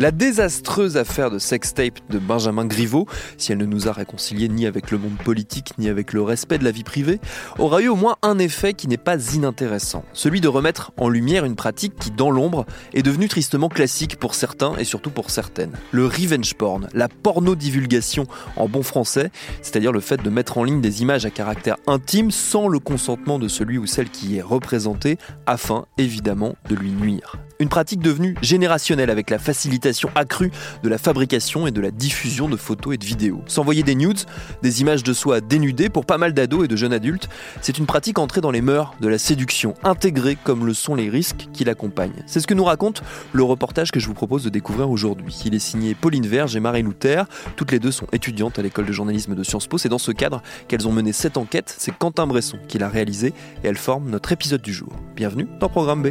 La désastreuse affaire de sextape de Benjamin Griveaux, si elle ne nous a réconciliés ni avec le monde politique ni avec le respect de la vie privée, aura eu au moins un effet qui n'est pas inintéressant, celui de remettre en lumière une pratique qui, dans l'ombre, est devenue tristement classique pour certains et surtout pour certaines. Le revenge porn, la porno-divulgation en bon français, c'est-à-dire le fait de mettre en ligne des images à caractère intime sans le consentement de celui ou celle qui y est représenté, afin évidemment de lui nuire. Une pratique devenue générationnelle avec la facilitation accrue de la fabrication et de la diffusion de photos et de vidéos. S'envoyer des nudes, des images de soi dénudées pour pas mal d'ados et de jeunes adultes, c'est une pratique entrée dans les mœurs de la séduction, intégrée comme le sont les risques qui l'accompagnent. C'est ce que nous raconte le reportage que je vous propose de découvrir aujourd'hui. Il est signé Pauline Verge et Marie Luther. Toutes les deux sont étudiantes à l'école de journalisme de Sciences Po. C'est dans ce cadre qu'elles ont mené cette enquête. C'est Quentin Bresson qui l'a réalisée et elle forme notre épisode du jour. Bienvenue dans Programme B.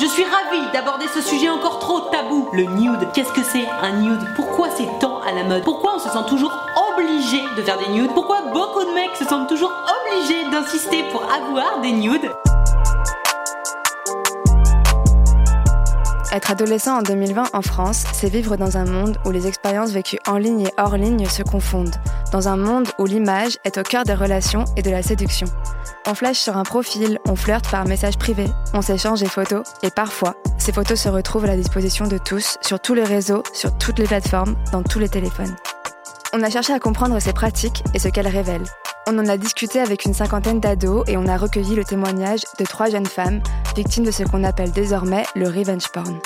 Je suis ravie d'aborder ce sujet encore trop tabou. Le nude, qu'est-ce que c'est un nude? Pourquoi c'est tant à la mode? Pourquoi on se sent toujours obligé de faire des nudes? Pourquoi beaucoup de mecs se sentent toujours obligés d'insister pour avoir des nudes? Être adolescent en 2020 en France, c'est vivre dans un monde où les expériences vécues en ligne et hors ligne se confondent, dans un monde où l'image est au cœur des relations et de la séduction. On flash sur un profil, on flirte par message privé, on s'échange des photos, et parfois, ces photos se retrouvent à la disposition de tous, sur tous les réseaux, sur toutes les plateformes, dans tous les téléphones. On a cherché à comprendre ces pratiques et ce qu'elles révèlent. On en a discuté avec une cinquantaine d'ados et on a recueilli le témoignage de trois jeunes femmes victimes de ce qu'on appelle désormais le revenge porn.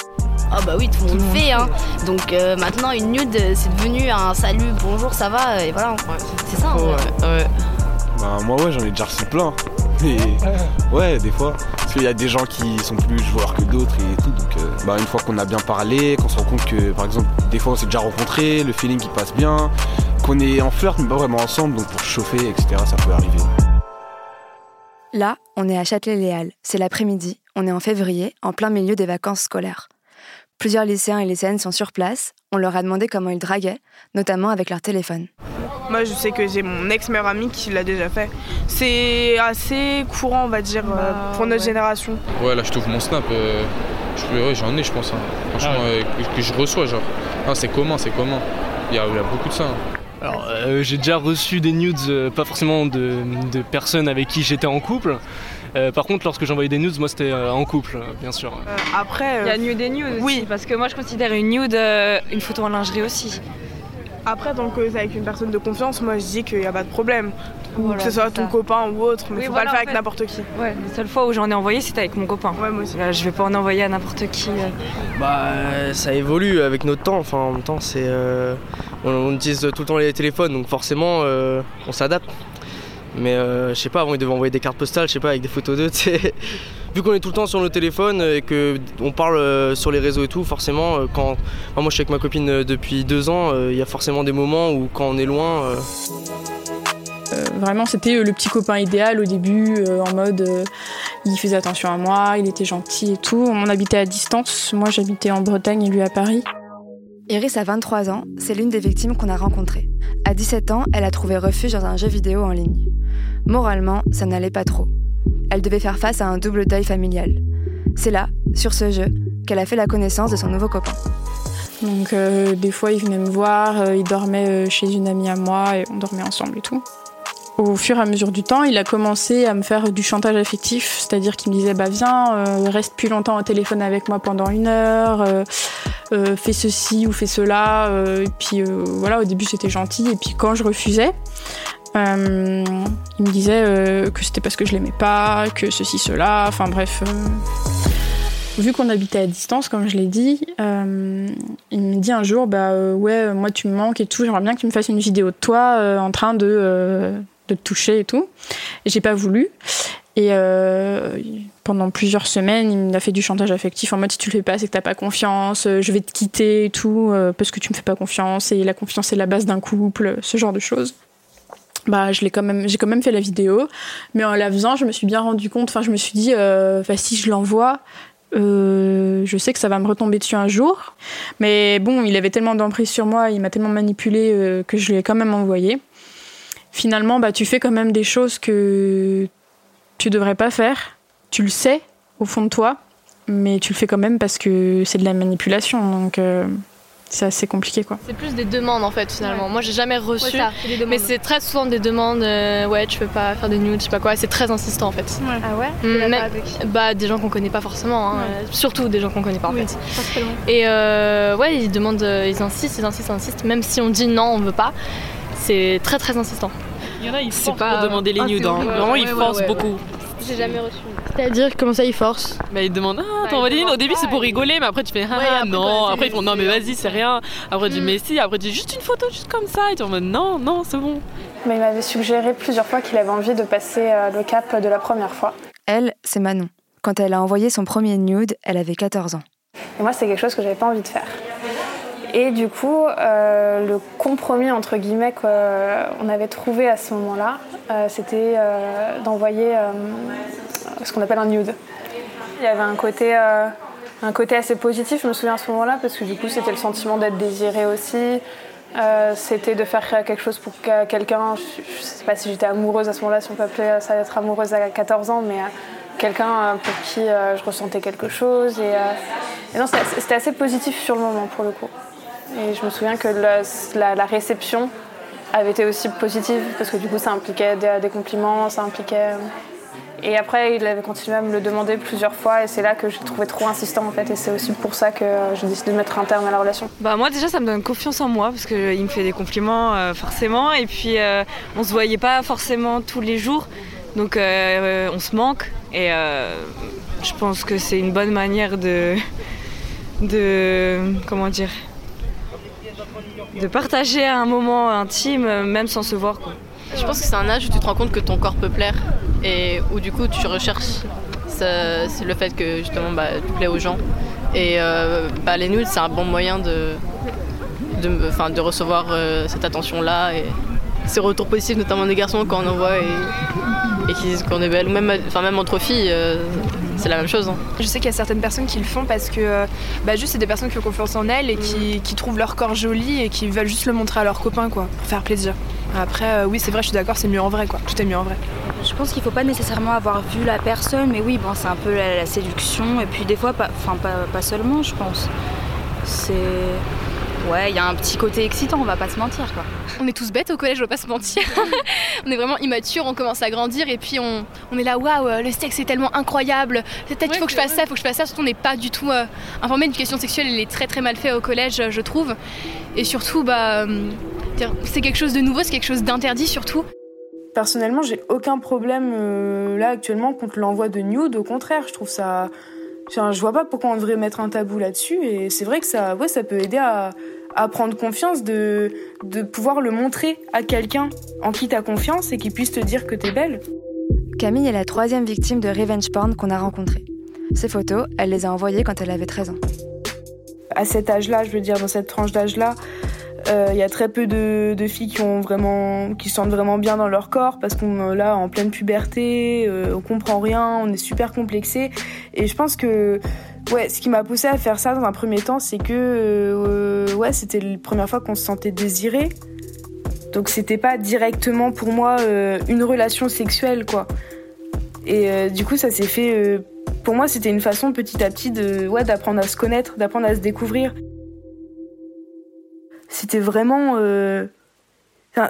Ah bah oui, tout le monde le fait. Hein. Donc euh, maintenant, une nude, c'est devenu un salut, bonjour, ça va, et voilà. C'est ça. en Ouais, ouais. Bah moi ouais j'en ai déjà reçu plein. Ouais des fois. Parce qu'il y a des gens qui sont plus joueurs que d'autres et tout. Donc bah une fois qu'on a bien parlé, qu'on se rend compte que par exemple des fois on s'est déjà rencontrés, le feeling qui passe bien, qu'on est en flirt mais pas vraiment ensemble, donc pour chauffer, etc. ça peut arriver. Là, on est à Châtelet-Léal. C'est l'après-midi, on est en février, en plein milieu des vacances scolaires. Plusieurs lycéens et lycéennes sont sur place. On leur a demandé comment ils draguaient, notamment avec leur téléphone. Moi, je sais que j'ai mon ex-meilleur ami qui l'a déjà fait. C'est assez courant, on va dire, euh, pour notre génération. Ouais, là je trouve mon snap. euh, je- ouais, j'en ai, je pense. hein. Franchement, euh, que, que je reçois, genre. Non, c'est commun, c'est commun. Il y, a, il y a beaucoup de ça. hein. Alors, euh, j'ai déjà reçu des nudes, euh, pas forcément de, de personnes avec qui j'étais en couple. Euh, par contre, lorsque j'envoyais des nudes, moi c'était euh, en couple, euh, bien sûr. Euh, après, Il y a nude et nude Oui. aussi, parce que moi je considère une nude euh, une photo en lingerie aussi. Après, tant que c'est avec une personne de confiance, moi je dis qu'il n'y a pas de problème. Ou Voilà, que ce soit ton ça. copain ou autre, mais Oui, faut voilà, pas le faire en avec n'importe qui. Ouais, la seule fois où j'en ai envoyé c'était avec mon copain. Ouais, moi aussi. Là, je vais pas en envoyer à n'importe qui. euh. Bah, ça évolue avec notre temps. Enfin, en même temps, c'est, euh, on, on utilise tout le temps les téléphones, donc forcément, euh, on s'adapte. Mais euh, je sais pas, avant ils devaient envoyer des cartes postales, je sais pas, avec des photos d'eux. tu sais. Vu qu'on est tout le temps sur nos téléphones et que on parle euh, sur les réseaux et tout, forcément, euh, quand enfin, moi je suis avec ma copine euh, depuis deux ans, euh, il y a forcément des moments où quand on est loin. euh, Euh, vraiment, c'était euh, le petit copain idéal au début, euh, en mode euh, il faisait attention à moi, il était gentil et tout. On habitait à distance. Moi, j'habitais en Bretagne et lui à Paris. Iris a 23 ans, c'est l'une des victimes qu'on a rencontrées. À 17 ans, elle a trouvé refuge dans un jeu vidéo en ligne. Moralement, ça n'allait pas trop. Elle devait faire face à un double deuil familial. C'est là, sur ce jeu, qu'elle a fait la connaissance de son nouveau copain. Donc, euh, des fois, il venait me voir, euh, il dormait euh, chez une amie à moi et on dormait ensemble et tout. Au fur et à mesure du temps, il a commencé à me faire du chantage affectif, c'est-à-dire qu'il me disait bah viens, reste plus longtemps au téléphone avec moi pendant une heure, fais ceci ou fais cela. et puis voilà, au début c'était gentil, et puis quand je refusais, euh, il me disait euh, que c'était parce que je l'aimais pas, que ceci cela, enfin bref. euh. Vu qu'on habitait à distance, comme je l'ai dit, il me dit un jour, bah ouais, moi tu me manques et tout, j'aimerais bien que tu me fasses une vidéo de toi en train de, de te toucher et tout. Et j'ai pas voulu. Et pendant plusieurs semaines, il m'a fait du chantage affectif en mode si tu le fais pas, c'est que t'as pas confiance, je vais te quitter et tout, parce que tu me fais pas confiance, et la confiance est la base d'un couple, ce genre de choses. Bah, je l'ai quand même, j'ai quand même fait la vidéo, mais en la faisant, je me suis bien rendu compte, enfin, je me suis dit, euh, bah, si je l'envoie, euh, je sais que ça va me retomber dessus un jour. Mais bon, il avait tellement d'emprise sur moi, il m'a tellement manipulé euh, que je l'ai quand même envoyé. Finalement, bah, tu fais quand même des choses que tu devrais pas faire. Tu le sais au fond de toi, mais tu le fais quand même parce que c'est de la manipulation. Donc c'est assez compliqué quoi. C'est plus des demandes en fait finalement. Ouais. Moi j'ai jamais reçu, Ouais, ça, mais c'est très souvent des demandes. euh, ouais, tu peux pas faire des nudes, je sais pas quoi. C'est très insistant en fait. Ah ouais? Mm, mais- bah des gens qu'on connaît pas forcément, hein, euh, surtout des gens qu'on connaît pas en Oui, fait. Et euh, ouais, ils demandent, euh, ils insistent, ils insistent, ils insistent. Même si on dit non, on veut pas, c'est très très insistant. Il y en a, ils C'est forcent pas- pour demander les Ah, nudes. hein. Vraiment, Ouais, ils forcent ouais, beaucoup. J'ai jamais reçu. C'est-à-dire comment ça ils forcent Bah, ils demandent Ah, t'envoies des nudes. Au début, c'est pour rigoler, mais après, tu fais Ah, Ouais, après, non. Après, ils font Non, mais vas-y, c'est rien. Après, tu dis. Mais si. Après, tu dis juste une photo, juste comme ça. Et tu es en mode Non, non, c'est bon. Mais il m'avait suggéré plusieurs fois qu'il avait envie de passer euh, le cap de la première fois. Elle, c'est Manon. Quand elle a envoyé son premier nude, elle avait 14 ans. Et moi, c'est quelque chose que j'avais pas envie de faire. Et du coup, euh, le compromis entre guillemets qu'on avait trouvé à ce moment-là, euh, c'était euh, d'envoyer ce qu'on appelle un nude. Il y avait un côté, assez positif, je me souviens à ce moment-là, parce que du coup, c'était le sentiment d'être désiré aussi. C'était de faire quelque chose pour que- quelqu'un. Je, je sais pas si j'étais amoureuse à ce moment-là, si on peut appeler ça être amoureuse à 14 ans, mais quelqu'un pour qui je ressentais quelque chose. Et, non, c'était assez positif sur le moment pour le coup. Et je me souviens que la, réception avait été aussi positive parce que du coup ça impliquait des, compliments, ça impliquait. Et après il avait continué à me le demander plusieurs fois et c'est là que j'ai trouvé trop insistant en fait et c'est aussi pour ça que euh, j'ai décidé de mettre un terme à la relation. Bah moi déjà ça me donne confiance en moi parce qu'il me fait des compliments euh, forcément et puis euh, on se voyait pas forcément tous les jours donc euh, on se manque et euh, je pense que c'est une bonne manière de de comment dire de partager un moment intime euh, même sans se voir quoi. Je pense que c'est un âge où tu te rends compte que ton corps peut plaire et où du coup tu recherches le fait que justement bah, tu plais aux gens. Et euh, bah, les nudes c'est un bon moyen de, de, recevoir euh, cette attention-là et ces retours positifs notamment des garçons quand on en voit et, et qui disent qu'on est belle. Ou même, même entre filles, c'est la même chose. hein. Je sais qu'il y a certaines personnes qui le font parce que euh, bah, juste c'est des personnes qui ont confiance en elles et qui, qui trouvent leur corps joli et qui veulent juste le montrer à leurs copains quoi, pour faire plaisir. Après euh, oui c'est vrai je suis d'accord c'est mieux en vrai quoi, tout est mieux en vrai. Je pense qu'il faut pas nécessairement avoir vu la personne, mais oui, bon, c'est un peu la, la séduction, et puis des fois, pas, enfin, pas, pas seulement, je pense. C'est. Ouais, il y a un petit côté excitant, on va pas se mentir, quoi. On est tous bêtes au collège, on va pas se mentir. on est vraiment immature, on commence à grandir et puis on, on est là, waouh, le sexe est tellement incroyable. Peut-être qu'il faut que je fasse ça, il faut que je fasse ça. Surtout, on n'est pas du tout euh, informé. L'éducation sexuelle, elle est très très mal faite au collège, je trouve. Et surtout, bah, euh, c'est quelque chose de nouveau, c'est quelque chose d'interdit surtout. Personnellement, j'ai aucun problème euh, là actuellement contre l'envoi de nude. Au contraire, je trouve ça. Enfin, je vois pas pourquoi on devrait mettre un tabou là-dessus. Et c'est vrai que ça, ouais, ça peut aider à, à prendre confiance, de, de pouvoir le montrer à quelqu'un en qui t'as confiance et qui puisse te dire que t'es belle. Camille est la troisième victime de revenge porn qu'on a rencontrée. Ces photos, elle les a envoyées quand elle avait 13 ans. À cet âge-là, je veux dire, dans cette tranche d'âge-là, euh, il y a très peu de, de filles qui ont vraiment, qui se sentent vraiment bien dans leur corps parce qu'on est là en pleine puberté, euh, on comprend rien, on est super complexé. Et je pense que, ouais, ce qui m'a poussé à faire ça dans un premier temps, c'est que, euh, ouais, c'était la première fois qu'on se sentait désiré. Donc c'était pas directement pour moi euh, une relation sexuelle, quoi. Et euh, du coup, ça s'est fait. euh, pour moi, c'était une façon petit à petit de, ouais, d'apprendre à se connaître, d'apprendre à se découvrir. C'était vraiment.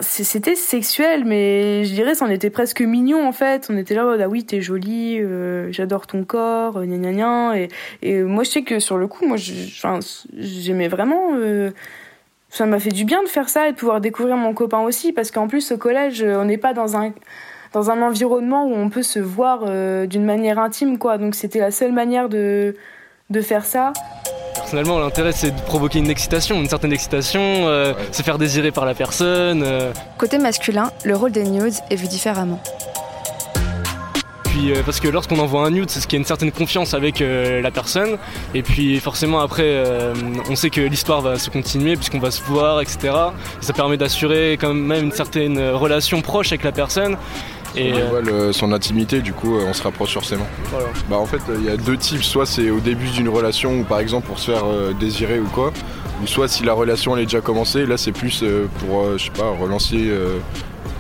C'était sexuel, mais je dirais c'en était presque mignon en fait. On était là, ah oui, t'es jolie, euh, j'adore ton corps, euh, gna gna gna. Et, moi, je sais que sur le coup, moi, j'aimais vraiment. euh, ça m'a fait du bien de faire ça et de pouvoir découvrir mon copain aussi, parce qu'en plus, au collège, on n'est pas dans un dans un environnement où on peut se voir euh, d'une manière intime, quoi. Donc c'était la seule manière de de faire ça. Personnellement, l'intérêt c'est de provoquer une excitation, une certaine excitation, euh, se faire désirer par la personne. euh. Côté masculin, le rôle des nudes est vu différemment. Puis euh, parce que lorsqu'on envoie un nude, c'est ce qui a une certaine confiance avec euh, la personne. Et puis forcément après, euh, on sait que l'histoire va se continuer puisqu'on va se voir, etc. Et ça permet d'assurer quand même une certaine relation proche avec la personne. Et on euh, voit le- son intimité, du coup, euh, on se rapproche forcément. Voilà. Bah, en fait, euh, il y a deux types. Soit c'est au début d'une relation, ou par exemple pour se faire euh, désirer ou quoi. Ou soit si la relation elle est déjà commencée, là c'est plus euh, pour, euh, je sais pas, relancer euh,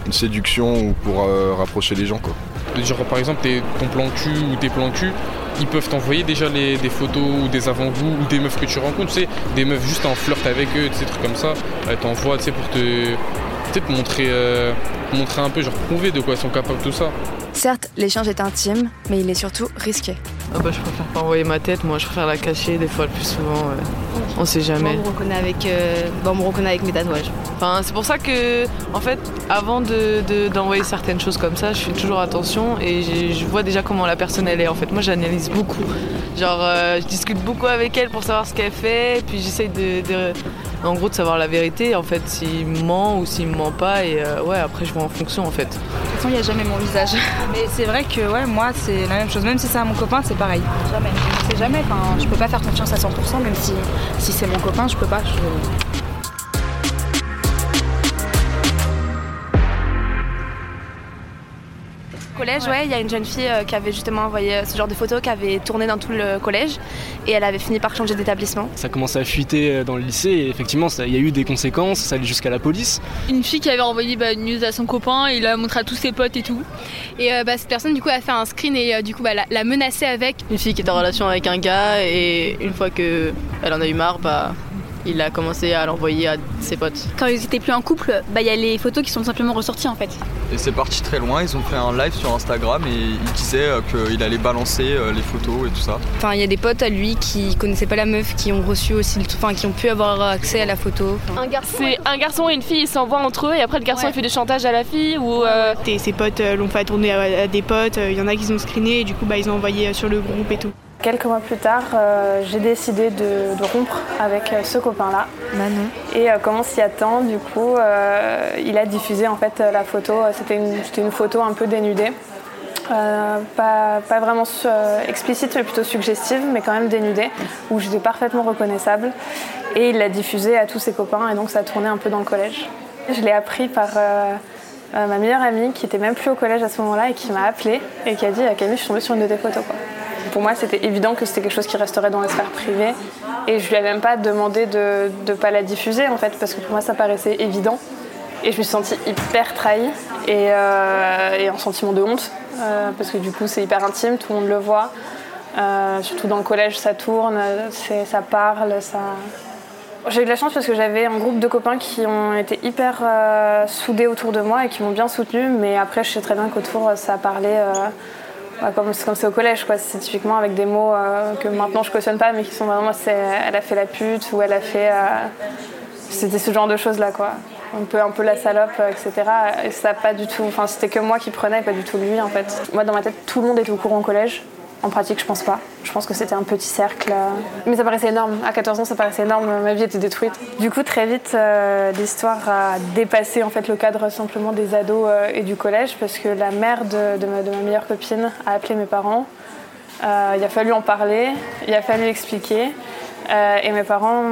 une séduction ou pour euh, rapprocher les gens, quoi. Genre par exemple tes- ton plan cul ou tes plans cul, ils peuvent t'envoyer déjà les- des photos ou des avant-goûts ou des meufs que tu rencontres, tu sais, des meufs juste en flirt avec eux, sais, trucs comme ça, elles t'envoient, tu sais, pour te, te montrer, euh, montrer un peu, genre prouver de quoi elles sont capables, tout ça. Certes, l'échange est intime, mais il est surtout risqué. Ah bah, je préfère pas envoyer ma tête, moi je préfère la cacher des fois le plus souvent. ouais. On sait Moi, jamais. on me reconnaît avec, euh, on me reconnaît avec mes tatouages. Enfin, c'est pour ça que, en fait, avant de- de- d'envoyer certaines choses comme ça, je fais toujours attention et je vois déjà comment la personne elle est. En fait, moi j'analyse beaucoup. Genre, euh, je discute beaucoup avec elle pour savoir ce qu'elle fait, et puis j'essaye de, de- en gros, de savoir la vérité, en fait, s'il me ment ou s'il me ment pas, et euh, ouais, après je vois en fonction, en fait. De toute façon, il n'y a jamais mon visage. Mais c'est vrai que ouais, moi, c'est la même chose. Même si c'est à mon copain, c'est pareil. Jamais. Je sais jamais. Enfin, je peux pas faire confiance à 100%, même si, c'est mon copain, je peux pas. Collège, ouais, il y a une jeune fille euh, qui avait justement envoyé euh, ce genre de photos, qui avait tourné dans tout le collège, et elle avait fini par changer d'établissement. ça commençait à fuiter euh, dans le lycée et effectivement ça- il y a eu des conséquences, ça allait jusqu'à la police. Une fille qui avait envoyé bah, une news à son copain, il l'a montré à tous ses potes et tout. Et euh, bah, cette personne du coup a fait un screen et euh, du coup bah, l'a, l'a menacée avec. Une fille qui était en relation avec un gars et une fois que elle en a eu marre, bah, il a commencé à l'envoyer à ses potes. Quand ils étaient plus en couple, bah il y a les photos qui sont simplement ressorties en fait. Et c'est parti très loin, ils ont fait un live sur Instagram et il disait euh, qu'il allait balancer euh, les photos et tout ça. Enfin, il y a des potes à lui qui connaissaient pas la meuf, qui ont reçu aussi, le... enfin, qui ont pu avoir accès à la photo. Enfin, C'est un garçon et une fille, ils s'envoient entre eux et après le garçon il fait du chantage à la fille ou. euh, Et ses potes euh, l'ont fait tourner à, des potes, il y en a qui ont screené et du coup bah, ils ont envoyé sur le groupe et tout. Quelques mois plus tard, euh, j'ai décidé de, de rompre avec euh, ce copain-là. Manon. Et euh, comme on s'y attend, du coup, il a diffusé en fait la photo. C'était une, photo un peu dénudée. Pas, pas vraiment explicite, mais plutôt suggestive, mais quand même dénudée, où j'étais parfaitement reconnaissable. Et il l'a diffusée à tous ses copains, et donc ça tournait un peu dans le collège. Je l'ai appris par euh, ma meilleure amie, qui était même plus au collège à ce moment-là, et qui m'a appelée, et qui a dit « Camille, je suis tombée sur une de tes photos. » quoi. Pour moi, c'était évident que c'était quelque chose qui resterait dans la sphère privée, et je lui ai même pas demandé de ne pas la diffuser, en fait, parce que pour moi, ça paraissait évident. Et je me suis sentie hyper trahie et, euh, et un sentiment de honte euh, parce que du coup c'est hyper intime, tout le monde le voit. Euh, surtout dans le collège, ça tourne, ça parle, ça. J'ai eu de la chance parce que j'avais un groupe de copains qui ont été hyper euh, soudés autour de moi et qui m'ont bien soutenue. Mais après, je sais très bien qu'autour, ça parlait euh, comme c'est au collège, quoi. C'est typiquement avec des mots euh, que maintenant je cautionne pas, mais qui sont vraiment, c'est elle a fait la pute ou elle a fait. euh, c'était ce genre de choses là, quoi. Un peu, un peu la salope, euh, etc. Et ça pas du tout. Enfin, c'était que moi qui prenais, pas du tout lui, en fait. Moi, dans ma tête, tout le monde était au courant au collège. En pratique, je pense pas. Je pense que c'était un petit cercle. euh, Mais ça paraissait énorme. À 14 ans, ça paraissait énorme. Ma vie était détruite. Du coup, très vite, euh, l'histoire a dépassé en fait le cadre simplement des ados euh, et du collège, parce que la mère de, ma, meilleure copine a appelé mes parents. Il a fallu en parler. Il a fallu expliquer. Et mes parents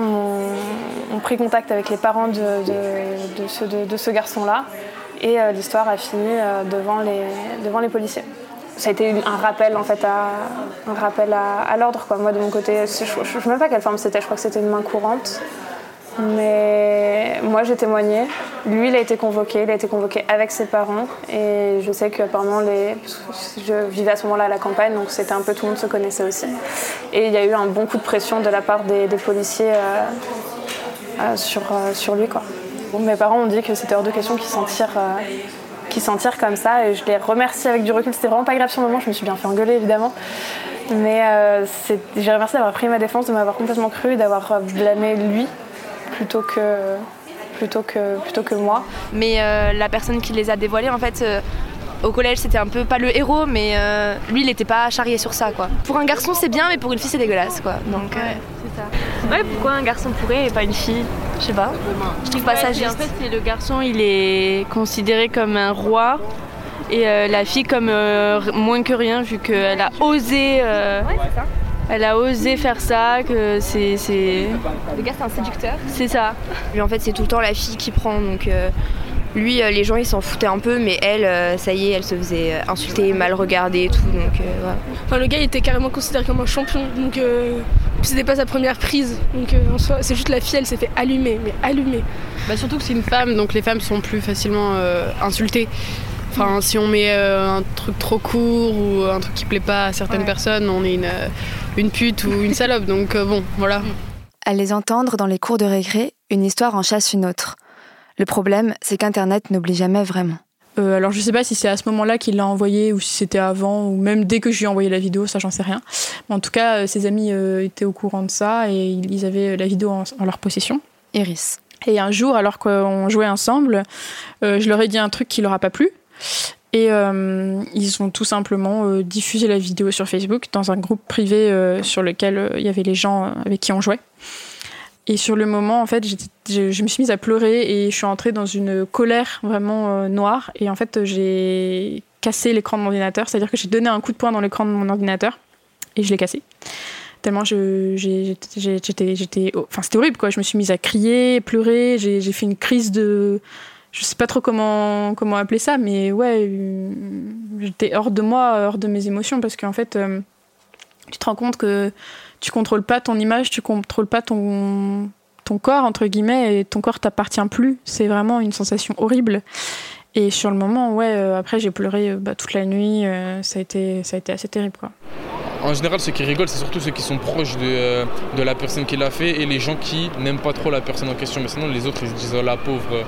ont pris contact avec les parents de, ce, garçon-là. Et l'histoire a fini devant les policiers. Ça a été un rappel, en fait, à, un rappel à, l'ordre. quoi. Moi, de mon côté, je ne sais même pas quelle forme c'était. Je crois que c'était une main courante. Mais moi, j'ai témoigné. Lui, il a été convoqué. Il a été convoqué avec ses parents. Et je sais qu'apparemment, les... parce que je vivais à ce moment-là à la campagne, donc c'était un peu tout le monde se connaissait aussi. Et il y a eu un bon coup de pression de la part des, policiers euh, euh, sur, euh, sur lui. Quoi. Mes parents ont dit que c'était hors de question qu'ils s'en tirent, qu'ils s'en tirent comme ça. Et je les remercie avec du recul. C'était vraiment pas grave sur le moment. Je me suis bien fait engueuler, évidemment. Mais euh, c'est- j'ai remercié d'avoir pris ma défense, de m'avoir complètement cru et d'avoir euh, blâmé lui plutôt que, plutôt que, plutôt que moi. Mais euh, la personne qui les a dévoilés, en fait, euh, au collège c'était un peu pas le héros, mais euh, lui il était pas charrié sur ça quoi. Pour un garçon c'est bien, mais pour une fille c'est dégueulasse quoi. Donc euh, c'est ça. Ouais, pourquoi un garçon pourrait et pas une fille? Je sais pas. Je trouve pas ça juste. En fait, c'est le garçon, il est considéré comme un roi et euh, la fille comme euh, moins que rien vu qu'elle a osé. euh, elle a osé faire ça, que c'est. c'est... Le gars c'est un séducteur. C'est ça. Lui en fait c'est tout le temps la fille qui prend donc euh, lui euh, les gens ils s'en foutaient un peu mais elle euh, ça y est elle se faisait insulter, mal regarder et tout donc euh, voilà. Enfin, le gars il était carrément considéré comme un champion, donc euh, c'était pas sa première prise. Donc euh, en soi, c'est juste la fille, elle s'est fait allumer, mais allumer. Bah surtout que c'est une femme, donc les femmes sont plus facilement euh, insultées. Enfin, si on met euh, un truc trop court ou un truc qui plaît pas à certaines Ouais. personnes, on est une, euh, une pute ou une salope. Donc euh, bon, voilà. À les entendre dans les cours de récré, une histoire en chasse une autre. Le problème, c'est qu'Internet n'oublie jamais vraiment. Euh, alors je sais pas si c'est à ce moment-là qu'il l'a envoyé ou si c'était avant ou même dès que je lui ai envoyé la vidéo, ça j'en sais rien. Mais en tout cas, euh, ses amis euh, étaient au courant de ça et ils avaient la vidéo en, en leur possession. Iris. Et un jour, alors qu'on jouait ensemble, euh, je leur ai dit un truc qui leur a pas plu. Et euh, ils ont tout simplement euh, diffusé la vidéo sur Facebook dans un groupe privé euh, sur lequel euh, il y avait les gens euh, avec qui on jouait. Et sur le moment, en fait, je, je me suis mise à pleurer et je suis entrée dans une colère vraiment euh, noire. Et en fait, j'ai cassé l'écran de mon ordinateur, c'est-à-dire que j'ai donné un coup de poing dans l'écran de mon ordinateur et je l'ai cassé. Tellement j'étais, enfin c'était horrible quoi. Je me suis mise à crier, pleurer. J'ai, j'ai fait une crise de, je sais pas trop comment comment appeler ça, mais ouais, euh, j'étais hors de moi, hors de mes émotions parce qu'en fait, euh, tu te rends compte que tu contrôles pas ton image, tu contrôles pas ton ton corps entre guillemets et ton corps t'appartient plus. C'est vraiment une sensation horrible. Et sur le moment, ouais, euh, après j'ai pleuré euh, bah, toute la nuit. euh, ça a été ça a été assez terrible. En général, ceux qui rigolent, c'est surtout ceux qui sont proches de, de la personne qui l'a fait et les gens qui n'aiment pas trop la personne en question. Mais sinon, les autres, ils se disent, oh la pauvre.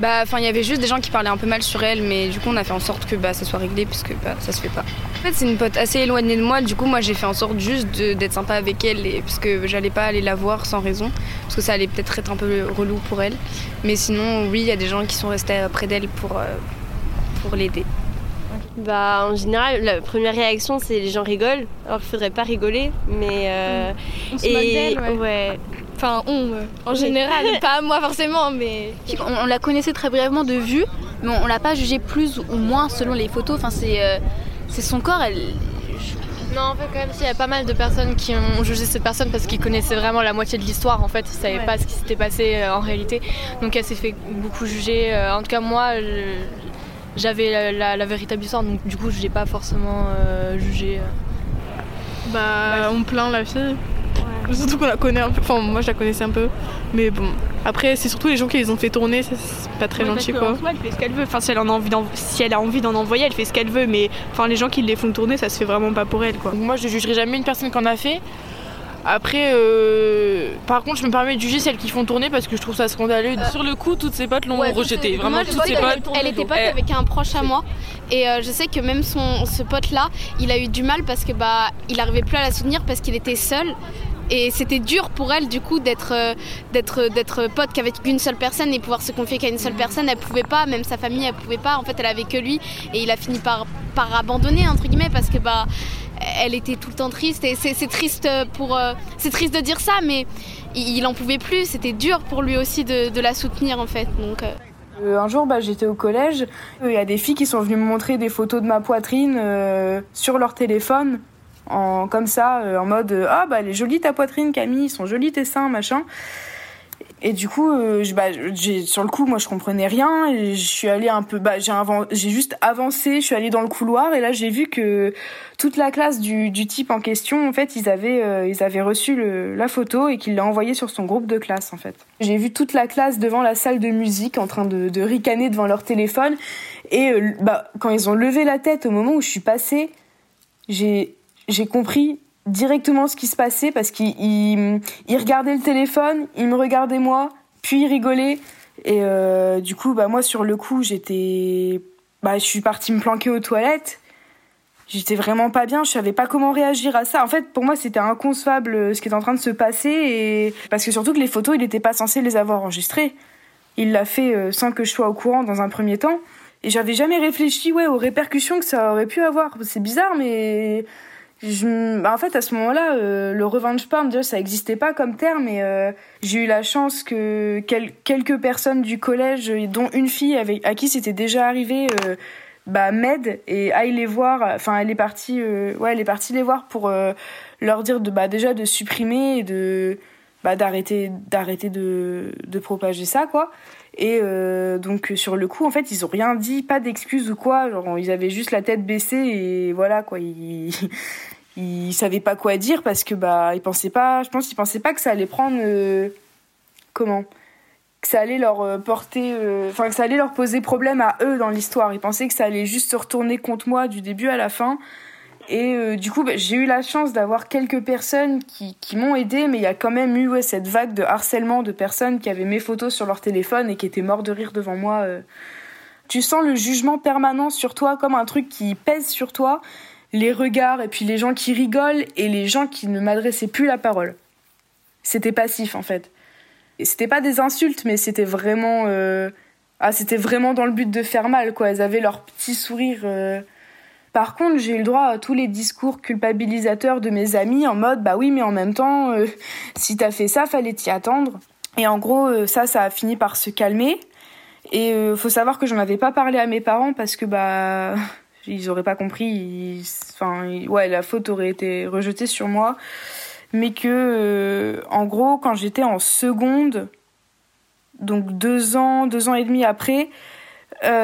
Bah enfin il y avait juste des gens qui parlaient un peu mal sur elle mais du coup on a fait en sorte que bah, ça soit réglé puisque bah, ça se fait pas. En fait c'est une pote assez éloignée de moi du coup moi j'ai fait en sorte juste d'être sympa avec elle et parce j'allais pas aller la voir sans raison parce que ça allait peut-être être un peu relou pour elle. Mais sinon oui il y a des gens qui sont restés près d'elle pour, euh, pour l'aider. Bah, en général, la première réaction, c'est les gens rigolent. Alors qu'il faudrait pas rigoler, mais. euh, On se ouais. ouais. Enfin, on, euh, en général, pas moi forcément, mais. On, on la connaissait très brièvement de vue, mais on, on l'a pas jugée plus ou moins selon les photos. Enfin, c'est euh, c'est son corps, elle. Non, en fait, quand même, il y a pas mal de personnes qui ont jugé cette personne parce qu'ils connaissaient vraiment la moitié de l'histoire. En fait, ils savaient Ouais. pas ce qui s'était passé euh, en réalité. Donc, elle s'est fait beaucoup juger. Euh, en tout cas, moi, je- j'avais la, la- la véritable histoire. Donc, du coup, je l'ai pas forcément euh, jugé. Bah, on plaint la fille. Surtout qu'on la connaît un peu. Enfin, moi, je la connaissais un peu. Mais bon. Après, c'est surtout les gens qui les ont fait tourner. ça, C'est pas très Ouais, gentil, quoi. en soi, elle fait ce qu'elle veut. Enfin, si elle, en a envie d'en- si elle a envie d'en envoyer, elle fait ce qu'elle veut. Mais enfin, les gens qui les font tourner, ça se fait vraiment pas pour elle, quoi. Moi, je jugerai jamais une personne qui en a fait. Après, euh, par contre, je me permets de juger celles qui font tourner parce que je trouve ça scandaleux. Sur le coup, toutes ses potes l'ont rejeté. Vraiment, Moi, je toutes sais ses qu'elle- potes. Elle était pote Eh, avec un proche à moi. Et euh, je sais que même son, ce pote-là, il a eu du mal parce que bah, il arrivait plus à la soutenir parce qu'il était seul. Et c'était dur pour elle du coup d'être euh, d'être d'être pote qu'avec une seule personne et pouvoir se confier qu'à une seule personne. Elle pouvait pas, même sa famille, elle pouvait pas. En fait, elle avait que lui et il a fini par par abandonner entre guillemets parce que bah elle était tout le temps triste et c'est triste pour euh, c'est triste de dire ça mais il, en pouvait plus. C'était dur pour lui aussi de, la soutenir en fait. Donc euh, Euh, un jour, bah, j'étais au collège. Il y a des filles qui sont venues me montrer des photos de ma poitrine sur leur téléphone, en, comme ça, en mode Ah, bah, elle est jolie ta poitrine, Camille, ils sont jolis tes seins, machin. Et du coup, euh, bah, sur le coup, moi, je comprenais rien. Je suis allée un peu, bah, j'ai, juste avancé, je suis allée dans le couloir. Et là, j'ai vu que toute la classe du, type en question, en fait, ils avaient, euh, ils avaient reçu la photo et qu'il l'a envoyée sur son groupe de classe, en fait. J'ai vu toute la classe devant la salle de musique en train de, de ricaner devant leur téléphone. Et euh, bah, quand ils ont levé la tête au moment où je suis passée, j'ai, j'ai compris directement ce qui se passait parce ils regardaient le téléphone, ils me regardaient moi, puis ils rigolaient. Et euh, du coup, bah, moi, sur le coup, j'étais. Bah, je suis partie me planquer aux toilettes. J'étais vraiment pas bien, je savais pas comment réagir à ça. En fait, pour moi, c'était inconcevable euh, ce qui est en train de se passer. Et... Parce que surtout que les photos, il était pas censé les avoir enregistrées. Il l'a fait euh, sans que je sois au courant dans un premier temps. Et j'avais jamais réfléchi ouais, aux répercussions que ça aurait pu avoir. C'est bizarre, mais je, bah, en fait, à ce moment-là, euh, le revenge porn, déjà, ça n'existait pas comme terme. Et euh, j'ai eu la chance que quelques personnes du collège, dont une fille avec, à qui c'était déjà arrivé, euh, bah, m'aident et aillent les voir. Enfin, elle est partie, ouais, elle est partie les voir pour leur dire de, bah, déjà de supprimer et de, bah, d'arrêter, d'arrêter de, de propager ça, quoi. Et euh, donc sur le coup, en fait, ils ont rien dit, pas d'excuses ou quoi. Genre, ils avaient juste la tête baissée et voilà quoi. Ils savaient pas quoi dire parce que bah ils pensaient pas. Je pense qu'ils pensaient pas que ça allait prendre euh, comment? Que ça allait leur euh, porter, enfin que ça allait leur poser problème à eux dans l'histoire. Ils pensaient que ça allait juste se retourner contre moi du début à la fin. Et euh, du coup, bah, j'ai eu la chance d'avoir quelques personnes qui, qui m'ont aidé, mais il y a quand même eu ouais, cette vague de harcèlement de personnes qui avaient mes photos sur leur téléphone et qui étaient morts de rire devant moi. Euh. Tu sens le jugement permanent sur toi comme un truc qui pèse sur toi, les regards et puis les gens qui rigolent et les gens qui ne m'adressaient plus la parole. C'était passif en fait. Et c'était pas des insultes, mais c'était vraiment. Euh, ah, c'était vraiment dans le but de faire mal, quoi. Elles avaient leur petit sourire. Par contre, j'ai eu le droit à tous les discours culpabilisateurs de mes amis en mode bah oui, mais en même temps, euh, si t'as fait ça, fallait t'y attendre. Et en gros, euh, ça, ça a fini par se calmer. Et euh, faut savoir que j'en avais pas parlé à mes parents parce que bah ils auraient pas compris. Enfin, ouais, la faute aurait été rejetée sur moi. Mais que, en gros, quand j'étais en seconde, donc deux ans, deux ans et demi après,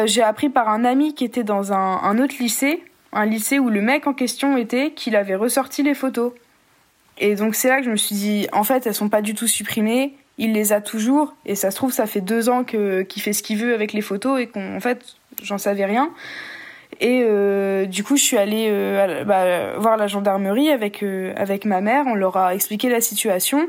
j'ai appris par un ami qui était dans un, autre lycée un lycée où le mec en question était qu'il avait ressorti les photos. Et donc c'est là que je me suis dit, en fait, elles sont pas du tout supprimées, il les a toujours, et ça se trouve, ça fait deux ans qu'il fait ce qu'il veut avec les photos et qu'en fait, j'en savais rien. Et euh, du coup, je suis allée euh, bah, voir la gendarmerie avec, euh, avec ma mère, on leur a expliqué la situation.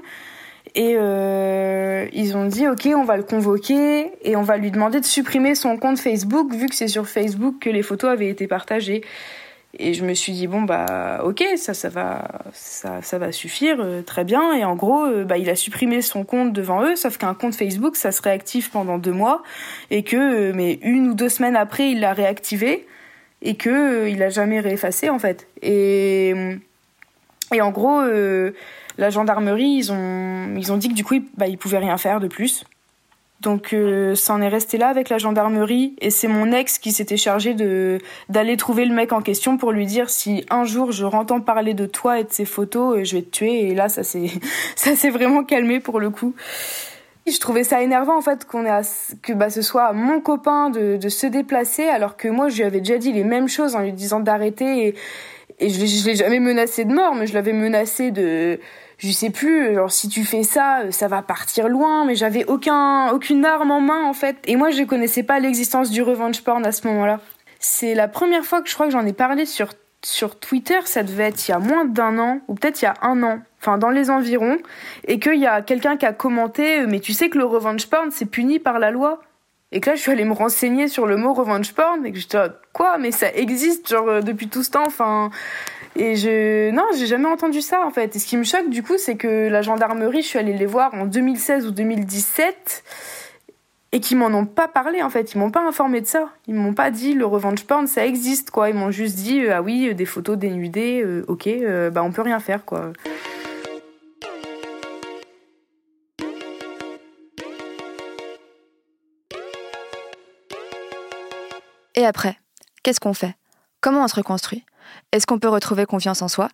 Et euh, ils ont dit, ok, on va le convoquer et on va lui demander de supprimer son compte Facebook, vu que c'est sur Facebook que les photos avaient été partagées. Et je me suis dit, bon, bah, ok, ça, ça, va, ça, ça va suffire, euh, très bien. Et en gros, euh, bah, il a supprimé son compte devant eux, sauf qu'un compte Facebook, ça se réactive pendant deux mois. Et que, mais une ou deux semaines après, il l'a réactivé. Et que, il a jamais réeffacé, en fait. Et, et en gros, la gendarmerie, ils ont, ils ont dit que du coup, ils, bah, pouvaient rien faire de plus. Donc euh, ça en est resté là avec la gendarmerie et c'est mon ex qui s'était chargé de d'aller trouver le mec en question pour lui dire si un jour je rentends parler de toi et de ses photos, euh, je vais te tuer et là ça ça s'est vraiment calmé pour le coup. Je trouvais ça énervant en fait qu'on ait que bah ce soit mon copain de, se déplacer alors que moi je lui avais déjà dit les mêmes choses en lui disant d'arrêter et, je, l'ai jamais menacé de mort mais je l'avais menacé de je sais plus, genre si tu fais ça, ça va partir loin, mais j'avais aucun, aucune arme en main en fait. Et moi je connaissais pas l'existence du revenge porn à ce moment-là. C'est la première fois que je crois que j'en ai parlé sur, sur Twitter, ça devait être il y a moins d'un an, ou peut-être il y a un an, enfin dans les environs, et qu'il y a quelqu'un qui a commenté, mais tu sais que le revenge porn c'est puni par la loi et que là, je suis allée me renseigner sur le mot revenge porn et que j'étais quoi, mais ça existe genre euh, depuis tout ce temps. Enfin, et je, non, j'ai jamais entendu ça en fait. Et ce qui me choque du coup, c'est que la gendarmerie, je suis allée les voir en 2016 ou 2017 et qu'ils m'en ont pas parlé en fait. Ils m'ont pas informé de ça. Ils m'ont pas dit le revenge porn, ça existe quoi. Ils m'ont juste dit euh, ah oui, des photos dénudées, euh, ok, euh, bah on peut rien faire quoi. Et après, qu'est-ce qu'on fait? Comment on se reconstruit? Est-ce qu'on peut retrouver confiance en soi?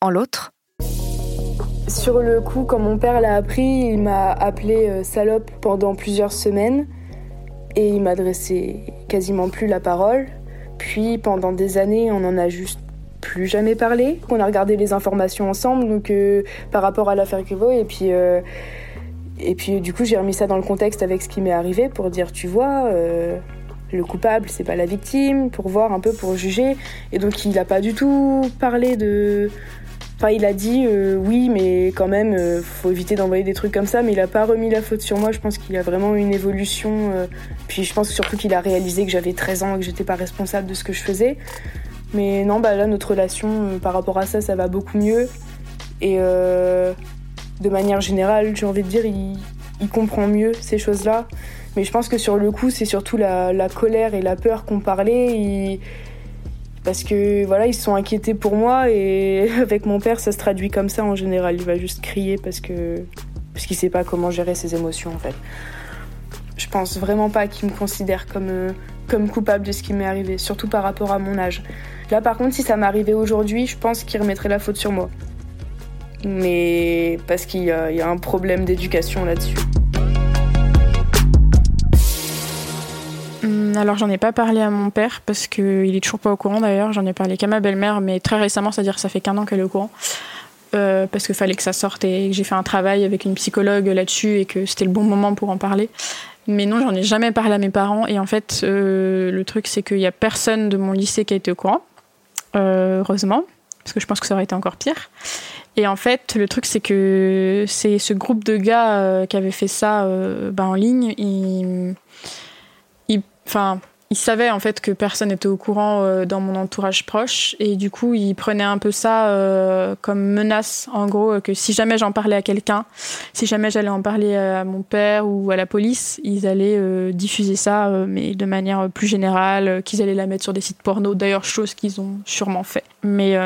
En l'autre? Sur le coup, quand mon père l'a appris, il m'a appelé euh, salope pendant plusieurs semaines et il m'adressait quasiment plus la parole. Puis pendant des années, on en a juste plus jamais parlé. On a regardé les informations ensemble, donc euh, par rapport à l'affaire Griveaux, et puis euh, et puis du coup j'ai remis ça dans le contexte avec ce qui m'est arrivé pour dire tu vois le coupable, c'est pas la victime, pour voir un peu, pour juger. Et donc il a pas du tout parlé de. Enfin, il a dit euh, oui, mais quand même, euh, faut éviter d'envoyer des trucs comme ça, mais il a pas remis la faute sur moi. Je pense qu'il a vraiment une évolution. Euh, puis je pense surtout qu'il a réalisé que j'avais 13 ans et que j'étais pas responsable de ce que je faisais. Mais non, bah là, notre relation par rapport à ça, ça va beaucoup mieux. Et de manière générale, j'ai envie de dire, il, il comprend mieux ces choses-là. Mais je pense que sur le coup, c'est surtout la, colère et la peur qu'on parlait. Parce que voilà, ils se sont inquiétés pour moi et avec mon père, ça se traduit comme ça en général. Il va juste crier parce que parce qu'il sait pas comment gérer ses émotions en fait. Je pense vraiment pas qu'il me considère comme euh, comme coupable de ce qui m'est arrivé, surtout par rapport à mon âge. Là par contre, si ça m'arrivait aujourd'hui, je pense qu'il remettrait la faute sur moi. Mais parce qu'il y, a un problème d'éducation là-dessus. Hum, alors j'en ai pas parlé à mon père parce qu'il est toujours pas au courant d'ailleurs. J'en ai parlé qu'à ma belle-mère, mais très récemment, c'est-à-dire ça fait qu'un an qu'elle est au courant. Euh, parce qu'il fallait que ça sorte et que j'ai fait un travail avec une psychologue là-dessus et que c'était le bon moment pour en parler. Mais non, j'en ai jamais parlé à mes parents. Et en fait, euh, le truc, c'est qu'il y a personne de mon lycée qui a été au courant, euh, heureusement, parce que je pense que ça aurait été encore pire. Et en fait, le truc, c'est que c'est ce groupe de gars euh, qui avait fait ça bah, en ligne. Enfin, il savait en fait que personne n'était au courant euh, dans mon entourage proche. Et du coup il prenait un peu ça euh, comme menace en gros euh, que si jamais j'en parlais à quelqu'un, si jamais j'allais en parler à mon père ou à la police, ils allaient diffuser ça mais de manière plus générale, qu'ils allaient la mettre sur des sites porno, d'ailleurs chose qu'ils ont sûrement fait. Mais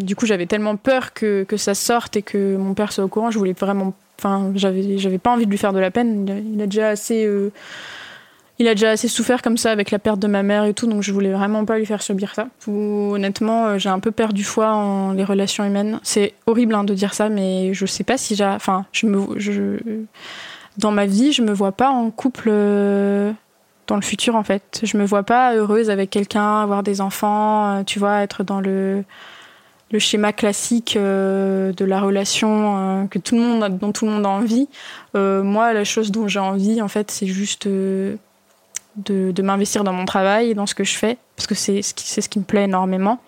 du coup j'avais tellement peur que, que ça sorte et que mon père soit au courant, je voulais vraiment, enfin j'avais j'avais pas envie de lui faire de la peine, il a, déjà assez il a déjà assez souffert comme ça avec la perte de ma mère et tout, donc je voulais vraiment pas lui faire subir ça. honnêtement, euh, j'ai un peu perdu foi en les relations humaines. C'est horrible hein, de dire ça, mais je sais pas si j'ai. Enfin, je me, dans ma vie, je me vois pas en couple euh, dans le futur en fait. Je me vois pas heureuse avec quelqu'un, avoir des enfants, euh, tu vois, être dans le schéma classique de la relation que tout le monde dont tout le monde a envie. moi, la chose dont j'ai envie, en fait, c'est juste de, m'investir dans mon travail et dans ce que je fais, parce que c'est ce, qui, ce qui me plaît énormément.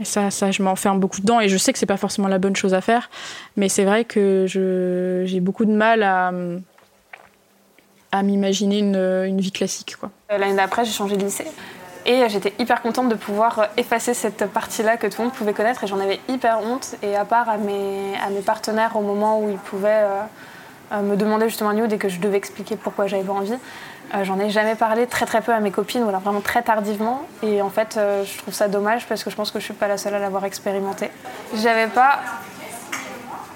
Et ça, ça je m'enferme beaucoup dedans et je sais que c'est pas forcément la bonne chose à faire, mais c'est vrai que j'ai beaucoup de mal à, à m'imaginer une, une, vie classique. Euh, l'année d'après, j'ai changé de lycée. Et j'étais hyper contente de pouvoir effacer cette partie-là que tout le monde pouvait connaître et j'en avais hyper honte. Et à part à mes, à mes partenaires au moment où ils pouvaient euh, me demander justement un nude et que je devais expliquer pourquoi j'avais pas envie, euh, j'en ai jamais parlé très très peu à mes copines, ou vraiment très tardivement. Et en fait, euh, je trouve ça dommage parce que je pense que je suis pas la seule à l'avoir expérimenté. J'avais pas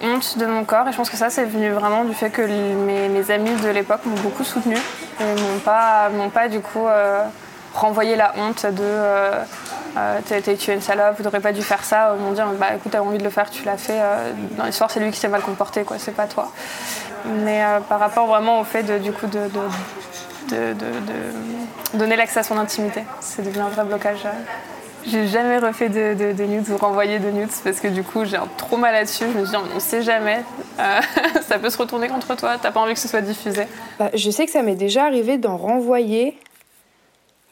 honte de mon corps et je pense que ça c'est venu vraiment du fait que mes, amis de l'époque m'ont beaucoup soutenue et m'ont pas, pas du coup euh, renvoyé la honte de euh, tu es une salope, tu n'aurais pas dû faire ça. Ils m'ont dit bah écoute, t'as envie de le faire, tu l'as fait. dans l'histoire, c'est lui qui s'est mal comporté, quoi, c'est pas toi. Mais par rapport vraiment au fait de, du coup de, donner l'accès à son intimité. C'est devenu un vrai blocage. J'ai jamais refait de, de, nudes ou renvoyé de nudes parce que du coup j'ai un trauma là-dessus. Je me dis on sait jamais, euh, ça peut se retourner contre toi. T'as pas envie que ce soit diffusé. Bah, je sais que ça m'est déjà arrivé d'en renvoyer,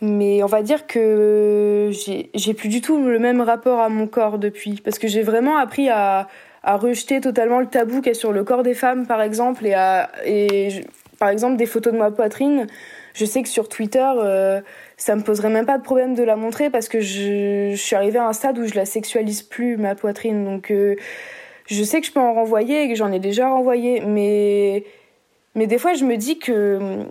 mais on va dire que j'ai plus du tout le même rapport à mon corps depuis parce que j'ai vraiment appris à, rejeter totalement le tabou qu'il y a sur le corps des femmes par exemple et à et par exemple des photos de ma poitrine, je sais que sur Twitter, euh, ça me poserait même pas de problème de la montrer parce que je, suis arrivée à un stade où je la sexualise plus ma poitrine. Donc euh, je sais que je peux en renvoyer et que j'en ai déjà renvoyé, mais mais des fois je me dis que hum,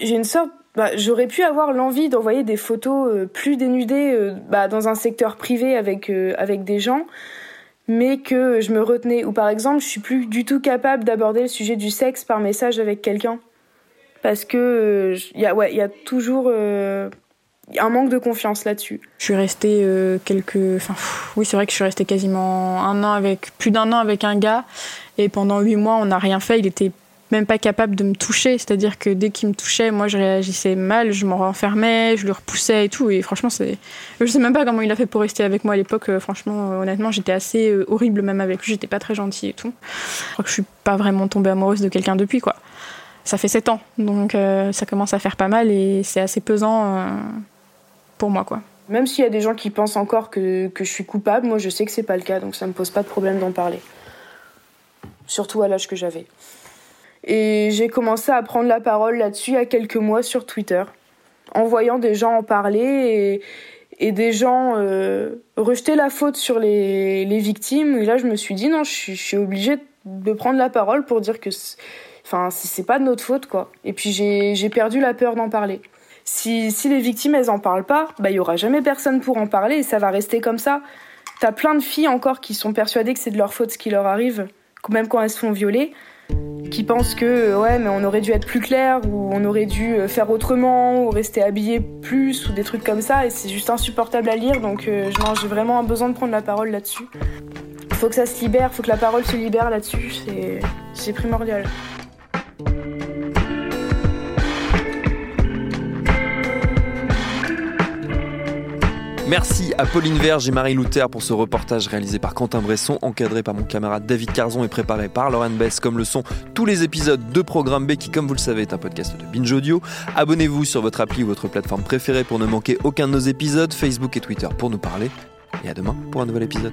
j'ai une sorte bah, j'aurais pu avoir l'envie d'envoyer des photos euh, plus dénudées bah, dans un secteur privé avec avec des gens mais que je me retenais. Ou par exemple, je suis plus du tout capable d'aborder le sujet du sexe par message avec quelqu'un. Parce que il euh, y, a, ouais, y a toujours euh, un manque de confiance là-dessus. Je suis restée euh, quelques. Enfin, oui, c'est vrai que je suis restée quasiment un an avec. plus d'un an avec un gars. Et pendant huit mois, on n'a rien fait. Il était même pas capable de me toucher. C'est-à-dire que dès qu'il me touchait, moi je réagissais mal, je m'en renfermais, je le repoussais et tout. Et franchement, c'est. Je sais même pas comment il a fait pour rester avec moi à l'époque. Euh, franchement, euh, honnêtement, j'étais assez euh, horrible même avec lui. J'étais pas très gentille et tout. Je crois que je suis pas vraiment tombée amoureuse de quelqu'un depuis, quoi. Ça fait sept ans, donc ça commence à faire pas mal et c'est assez pesant pour moi, quoi. Même s'il y a des gens qui pensent encore que, que je suis coupable, moi je sais que c'est pas le cas, donc ça me pose pas de problème d'en parler. Surtout à l'âge que j'avais. Et j'ai commencé à prendre la parole là-dessus il y a quelques mois sur Twitter, en voyant des gens en parler et, des gens euh, rejeter la faute sur les, les, victimes. Et là, je me suis dit, non, je suis, je suis obligée de prendre la parole pour dire que Enfin, c'est pas de notre faute, quoi. Et puis j'ai perdu la peur d'en parler. Si, si les victimes, elles en parlent pas, bah, il y aura jamais personne pour en parler et ça va rester comme ça. T'as plein de filles encore qui sont persuadées que c'est de leur faute ce qui leur arrive, même quand elles se font violer, qui pensent que ouais mais on aurait dû être plus clair ou on aurait dû euh, faire autrement ou rester habillé plus ou des trucs comme ça et c'est juste insupportable à lire donc euh, j'ai vraiment un besoin de prendre la parole là-dessus. Il faut que ça se libère, faut que la parole se libère là-dessus, c'est primordial. Merci à Pauline Verge et Marie Luther pour ce reportage réalisé par Quentin Bresson, encadré par mon camarade David Carzon et préparé par Lauren Bess, comme le sont tous les épisodes de Programme B qui, comme vous le savez, est un podcast de Binge Audio. Abonnez-vous sur votre appli ou votre plateforme préférée pour ne manquer aucun de nos épisodes, Facebook et Twitter pour nous parler. Et à demain pour un nouvel épisode.